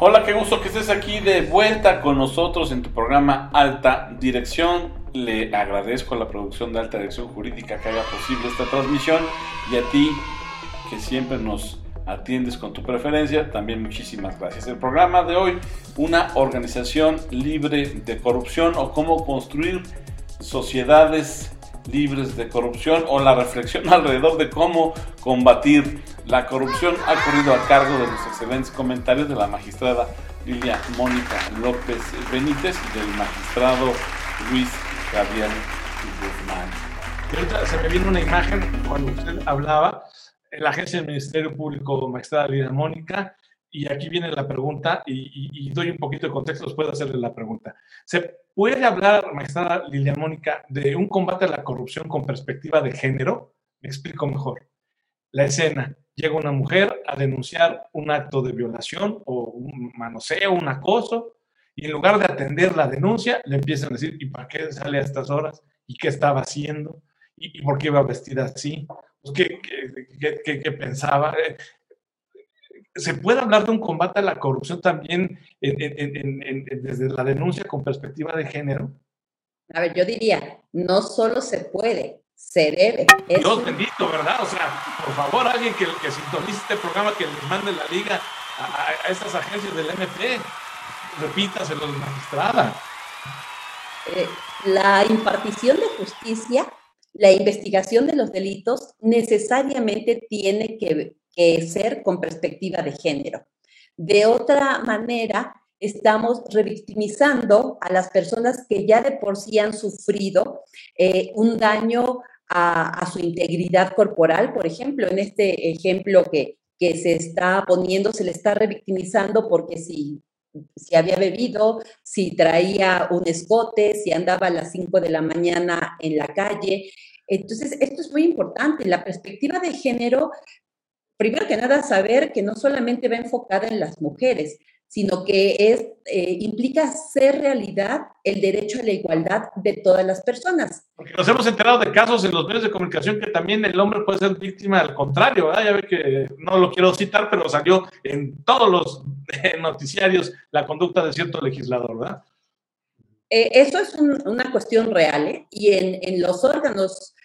Hola, qué gusto que estés aquí de vuelta con nosotros en tu programa Alta Dirección. Le agradezco a la producción de Alta Dirección Jurídica que haga posible esta transmisión y a ti que siempre nos atiendes con tu preferencia, también muchísimas gracias. El programa de hoy, una organización libre de corrupción o cómo construir sociedades libres de corrupción o la reflexión alrededor de cómo combatir la corrupción ha corrido a cargo de los excelentes comentarios de la magistrada Lilia Mónica López Benítez y del magistrado Luis Javier Guzmán. se me viene una imagen cuando usted hablaba, en la agencia del Ministerio Público, magistrada Lilia Mónica, y aquí viene la pregunta, y, doy un poquito de contexto, puedo hacerle la pregunta. ¿Se puede hablar, magistrada Lilia Mónica, de un combate a la corrupción con perspectiva de género? Me explico mejor. La escena, llega una mujer a denunciar un acto de violación o un manoseo, un acoso, y en lugar de atender la denuncia, le empiezan a decir, ¿y para qué sale a estas horas? ¿Y qué estaba haciendo? ¿Y, por qué iba vestida así? ¿Qué, qué, qué, pensaba? ¿Se puede hablar de un combate a la corrupción también desde la denuncia con perspectiva de género? A ver, yo diría, no solo se puede, se debe. Dios bendito, ¿verdad? O sea, por favor, alguien que, que sintonice este programa, que les mande la liga a, a estas agencias del MP, repítaselo, magistrada. Eh, la impartición de justicia, la investigación de los delitos necesariamente tiene que que ser con perspectiva de género. De otra manera, estamos revictimizando a las personas que ya de por sí han sufrido eh, un daño a, su integridad corporal. Por ejemplo, en este ejemplo que, que se está poniendo, se le está revictimizando porque si, si había bebido, si traía un escote, si andaba a las 5 de la mañana en la calle. Entonces, esto es muy importante. La perspectiva de género primero que nada, saber que no solamente va enfocada en las mujeres, sino que es, eh, implica ser realidad el derecho a la igualdad de todas las personas. Porque nos hemos enterado de casos en los medios de comunicación que también el hombre puede ser víctima al contrario, ¿verdad? Ya ve que no lo quiero citar, pero salió en todos los noticiarios la conducta de cierto legislador, ¿verdad? Eh, eso es una cuestión real, ¿eh? Y en, en los órganos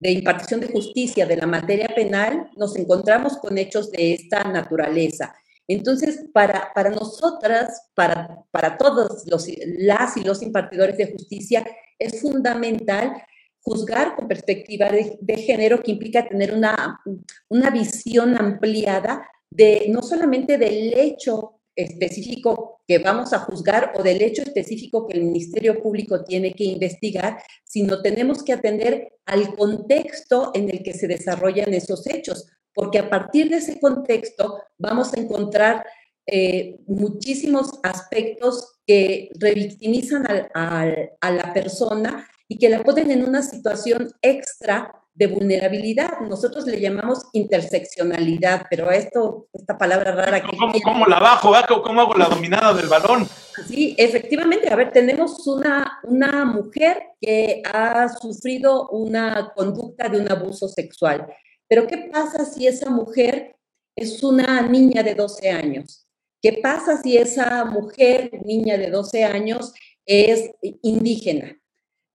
de impartición de justicia de la materia penal, nos encontramos con hechos de esta naturaleza. Entonces, para, para nosotras, para, para todos los, las y los impartidores de justicia, es fundamental juzgar con perspectiva de, género que implica tener una, una visión ampliada de no solamente del hecho específico que vamos a juzgar o del hecho específico que el Ministerio Público tiene que investigar, sino tenemos que atender al contexto en el que se desarrollan esos hechos, porque a partir de ese contexto vamos a encontrar eh, muchísimos aspectos que revictimizan a la persona y que la ponen en una situación extra de vulnerabilidad. Nosotros le llamamos interseccionalidad, pero esto, esta palabra rara que... ¿Cómo, cómo la bajo? ¿Cómo hago la dominada del balón? Sí, efectivamente. A ver, tenemos una, una mujer que ha sufrido una conducta de un abuso sexual. Pero ¿qué pasa si esa mujer es una niña de 12 años? ¿Qué pasa si esa mujer, niña de 12 años, es indígena?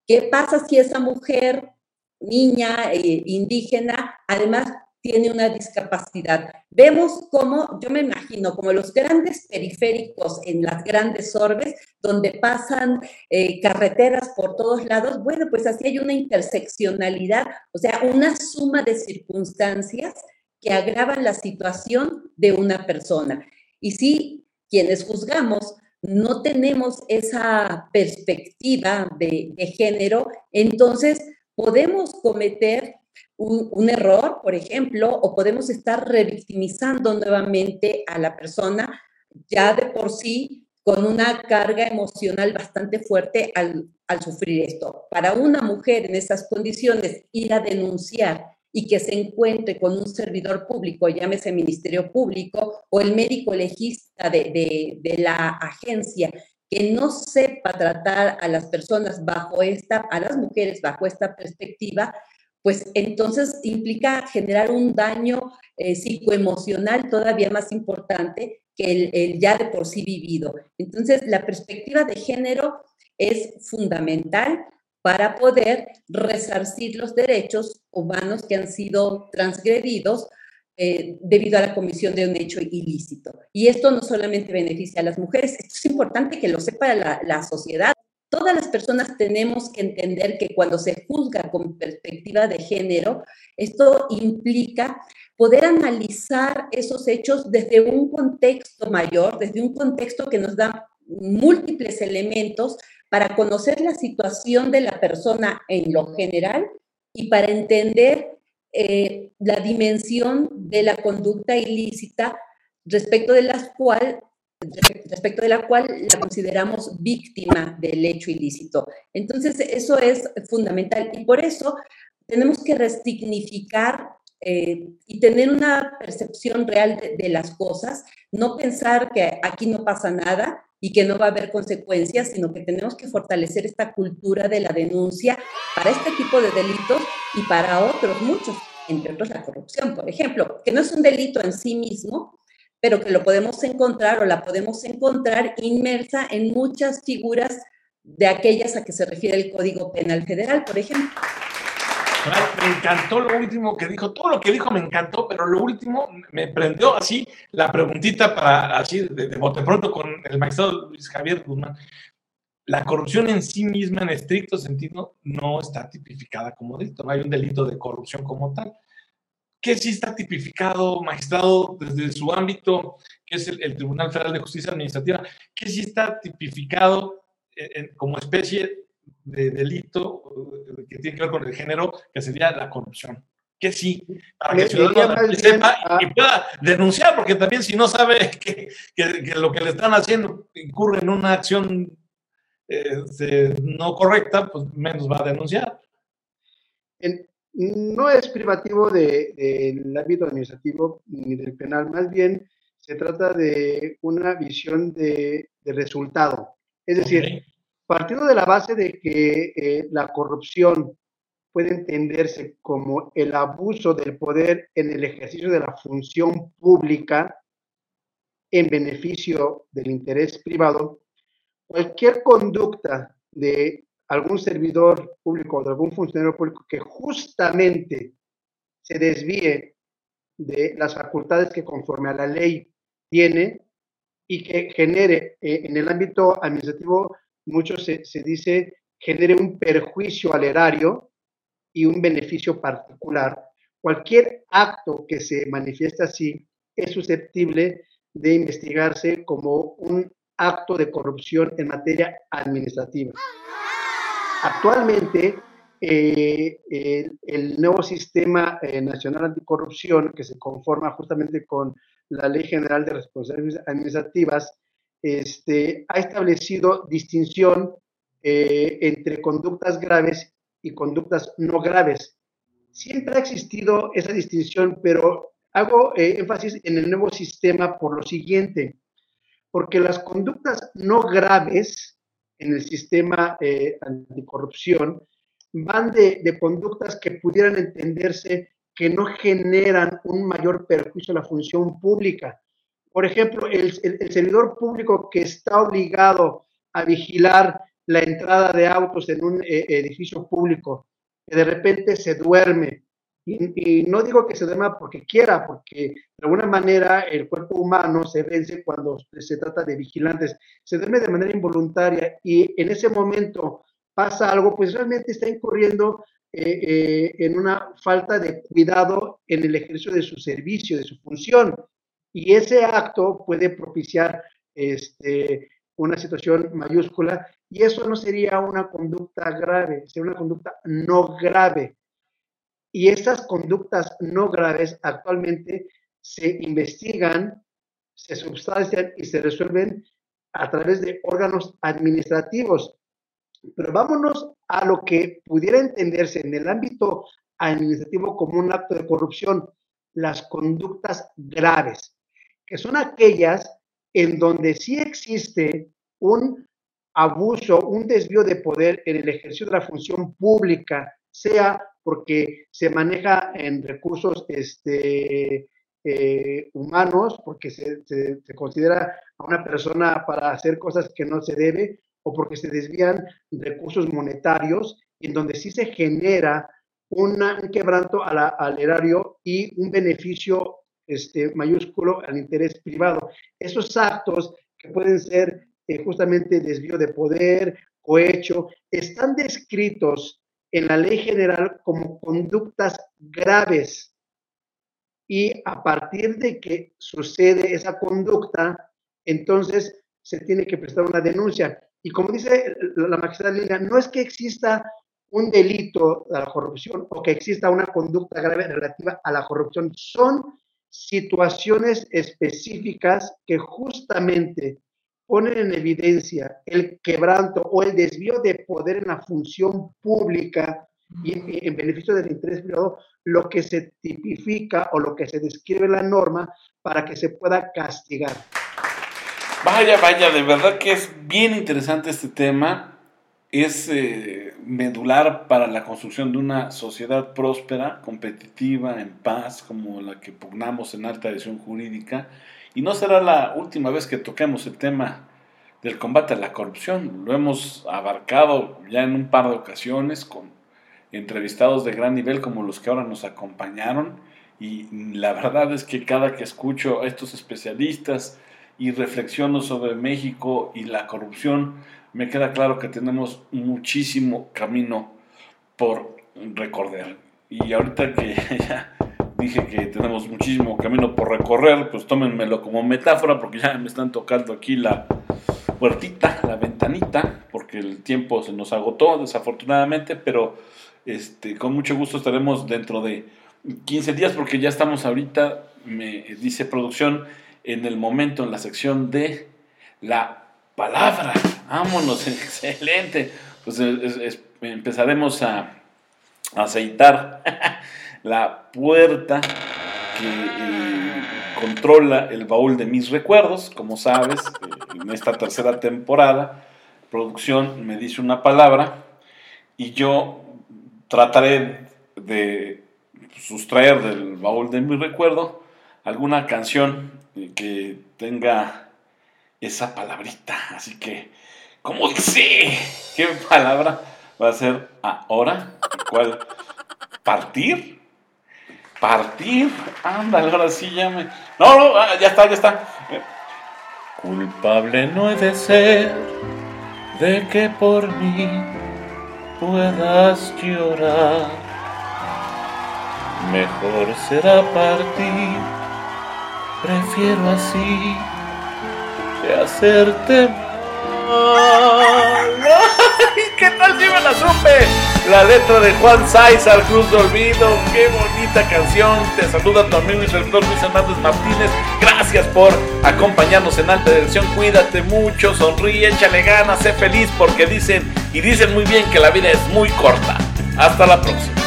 ¿Qué pasa si esa mujer niña eh, indígena, además tiene una discapacidad. Vemos cómo, yo me imagino, como los grandes periféricos en las grandes orbes, donde pasan eh, carreteras por todos lados, bueno, pues así hay una interseccionalidad, o sea, una suma de circunstancias que agravan la situación de una persona. Y si quienes juzgamos no tenemos esa perspectiva de, de género, entonces podemos cometer un, error, por ejemplo, o podemos estar revictimizando nuevamente a la persona ya de por sí con una carga emocional bastante fuerte al, sufrir esto. Para una mujer en esas condiciones, ir a denunciar y que se encuentre con un servidor público, llámese Ministerio Público o el médico legista de, la agencia, que no sepa tratar a las personas bajo esta, a las mujeres bajo esta perspectiva, pues entonces implica generar un daño eh, psicoemocional todavía más importante que el, ya de por sí vivido. Entonces, la perspectiva de género es fundamental para poder resarcir los derechos humanos que han sido transgredidos eh, debido a la comisión de un hecho ilícito. Y esto no solamente beneficia a las mujeres, esto es importante que lo sepa la, la sociedad. Todas las personas tenemos que entender que cuando se juzga con perspectiva de género, esto implica poder analizar esos hechos desde un contexto mayor, desde un contexto que nos da múltiples elementos para conocer la situación de la persona en lo general y para entender eh, la dimensión de la conducta ilícita respecto de, cual, respecto de la cual la consideramos víctima del hecho ilícito. Entonces, eso es fundamental y por eso tenemos que resignificar eh, y tener una percepción real de, las cosas, no pensar que aquí no pasa nada y que no va a haber consecuencias, sino que tenemos que fortalecer esta cultura de la denuncia para este tipo de delitos y para otros muchos, entre otros la corrupción, por ejemplo, que no es un delito en sí mismo, pero que lo podemos encontrar o la podemos encontrar inmersa en muchas figuras de aquellas a que se refiere el Código Penal Federal, por ejemplo. Me encantó lo último que dijo, todo lo que dijo me encantó, pero lo último me prendió así la preguntita para así de, bote pronto con el magistrado Luis Javier Guzmán. La corrupción en sí misma, en estricto sentido, no está tipificada como delito, no hay un delito de corrupción como tal. ¿Qué sí está tipificado, magistrado, desde su ámbito, que es el, Tribunal Federal de Justicia Administrativa? ¿Qué sí está tipificado como especie de delito eh, que tiene que ver con el género, que sería la corrupción. Que sí, para que el ciudadano sepa y pueda denunciar, porque también si no sabe que, que, lo que le están haciendo incurre en una acción eh, no correcta, pues menos va a denunciar. no es privativo del de, ámbito administrativo ni del penal, más bien se trata de una visión de, de resultado. Es decir, Partiendo de la base de que eh, la corrupción puede entenderse como el abuso del poder en el ejercicio de la función pública en beneficio del interés privado, cualquier conducta de algún servidor público o de algún funcionario público que justamente se desvíe de las facultades que conforme a la ley tiene y que genere eh, en el ámbito administrativo mucho se, dice genere un perjuicio al erario y un beneficio particular. Cualquier acto que se manifiesta así es susceptible de investigarse como un acto de corrupción en materia administrativa. Actualmente, eh, el, nuevo sistema eh, nacional anticorrupción, que se conforma justamente con la Ley General de Responsabilidades Administrativas, este, ha establecido distinción eh, entre conductas graves y conductas no graves. Siempre ha existido esa distinción, pero hago eh, énfasis en el nuevo sistema por lo siguiente, porque las conductas no graves en el sistema eh, anticorrupción van de, de conductas que pudieran entenderse que no generan un mayor perjuicio a la función pública, por ejemplo, el, servidor público que está obligado a vigilar la entrada de autos en un eh, edificio público, que de repente se duerme, y, no digo que se duerma porque quiera, porque de alguna manera el cuerpo humano se vence cuando se trata de vigilantes, se duerme de manera involuntaria y en ese momento pasa algo, pues realmente está incurriendo eh, eh, en una falta de cuidado en el ejercicio de su servicio, de su función y ese acto puede propiciar este, una situación mayúscula y eso no sería una conducta grave, sería una conducta no grave. Y estas conductas no graves actualmente se investigan, se sustancian y se resuelven a través de órganos administrativos. Pero vámonos a lo que pudiera entenderse en el ámbito administrativo como un acto de corrupción, las conductas graves que son aquellas en donde sí existe un abuso, un desvío de poder en el ejercicio de la función pública, sea porque se maneja en recursos este, eh, humanos, porque se, considera a una persona para hacer cosas que no se debe, o porque se desvían recursos monetarios, en donde sí se genera un quebranto al erario y un beneficio este, mayúsculo al interés privado. Esos actos que pueden ser eh, justamente desvío de poder, cohecho, están descritos en la ley general como conductas graves. Y a partir de que sucede esa conducta, entonces se tiene que prestar una denuncia. Y como dice la magistrada Lila, no es que exista un delito de la corrupción o que exista una conducta grave relativa a la corrupción. Son situaciones específicas que justamente ponen en evidencia el quebranto o el desvío de poder en la función pública y en beneficio del interés privado, lo que se tipifica o lo que se describe en la norma para que se pueda castigar. Vaya, vaya, de verdad que es bien interesante este tema. Es eh, medular para la construcción de una sociedad próspera, competitiva, en paz, como la que pugnamos en alta edición jurídica. Y no será la última vez que toquemos el tema del combate a la corrupción. Lo hemos abarcado ya en un par de ocasiones con entrevistados de gran nivel como los que ahora nos acompañaron. Y la verdad es que cada que escucho a estos especialistas, y reflexiono sobre México y la corrupción, me queda claro que tenemos muchísimo camino por recorrer. Y ahorita que ya dije que tenemos muchísimo camino por recorrer, pues tómenmelo como metáfora porque ya me están tocando aquí la puertita, la ventanita, porque el tiempo se nos agotó desafortunadamente, pero este, con mucho gusto estaremos dentro de 15 días porque ya estamos ahorita, me dice producción, en el momento, en la sección de la palabra. Vámonos, excelente. Pues empezaremos a, aceitar la puerta que eh, controla el baúl de mis recuerdos. Como sabes, eh, en esta tercera temporada, producción me dice una palabra y yo trataré de sustraer del baúl de mi recuerdo alguna canción que tenga esa palabrita. Así que, ¿cómo dice? ¿Qué palabra va a ser ahora? ¿Cuál? ¿Partir? ¿Partir? Ándale, ahora sí ya me... No, no, ah, ya está, ya está. Culpable no he de ser de que por mí puedas llorar. Mejor será partir Prefiero así que hacerte ¿Qué tal si me la supe? La letra de Juan Al Cruz de Olvido. Qué bonita canción. Te saluda tu amigo y servidor Luis Hernández Martínez. Gracias por acompañarnos en alta dirección. Cuídate mucho, sonríe, échale ganas, sé feliz porque dicen y dicen muy bien que la vida es muy corta. Hasta la próxima.